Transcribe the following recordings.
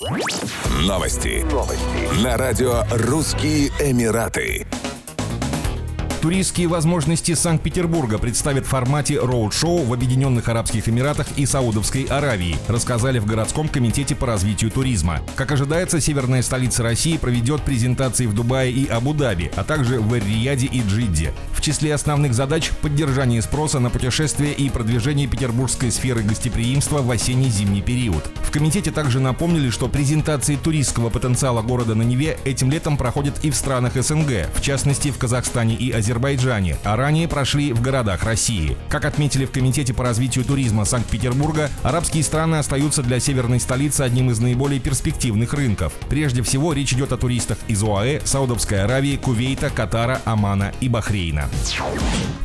Новости. Новости. На радио «Русские Эмираты». Туристские возможности Санкт-Петербурга представят в формате роуд-шоу в Объединенных Арабских Эмиратах и Саудовской Аравии, рассказали в городском комитете по развитию туризма. Как ожидается, северная столица России проведет презентации в Дубае и Абу-Даби, а также в Эр-Рияде и Джидде. В числе основных задач – поддержание спроса на путешествия и продвижение петербургской сферы гостеприимства в осенне-зимний период. В комитете также напомнили, что презентации туристского потенциала города на Неве этим летом проходят и в странах СНГ, в частности в Казахстане и Азербайджане а ранее прошли в городах России. Как отметили в Комитете по развитию туризма Санкт-Петербурга, арабские страны остаются для северной столицы одним из наиболее перспективных рынков. Прежде всего, речь идет о туристах из ОАЭ, Саудовской Аравии, Кувейта, Катара, Омана и Бахрейна.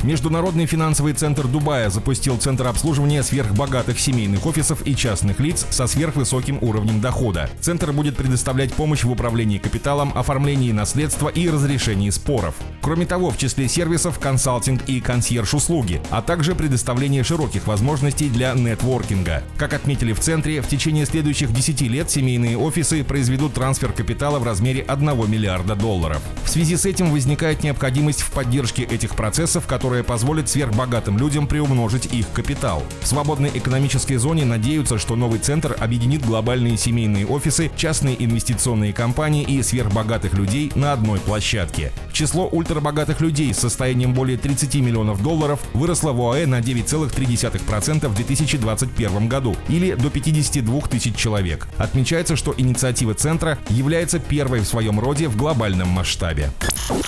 Международный финансовый центр Дубая запустил центр обслуживания сверхбогатых семейных офисов и частных лиц со сверхвысоким уровнем дохода. Центр будет предоставлять помощь в управлении капиталом, оформлении наследства и разрешении споров. Кроме того, в числе сервисов консалтинг и консьерж-услуги, а также предоставление широких возможностей для нетворкинга. Как отметили в центре, в течение следующих 10 лет семейные офисы произведут трансфер капитала в размере 1 миллиарда долларов. В связи с этим возникает необходимость в поддержке этих процессов, которая позволит сверхбогатым людям приумножить их капитал. В свободной экономической зоне надеются, что новый центр объединит глобальные семейные офисы, частные инвестиционные компании и сверхбогатых людей на одной площадке. Число ультра богатых людей с состоянием более 30 миллионов долларов выросло в ОАЭ на 9,3% в 2021 году или до 52 тысяч человек. Отмечается, что инициатива центра является первой в своем роде в глобальном масштабе.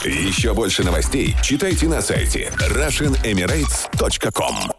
Еще больше новостей читайте на сайте RussianEmirates.com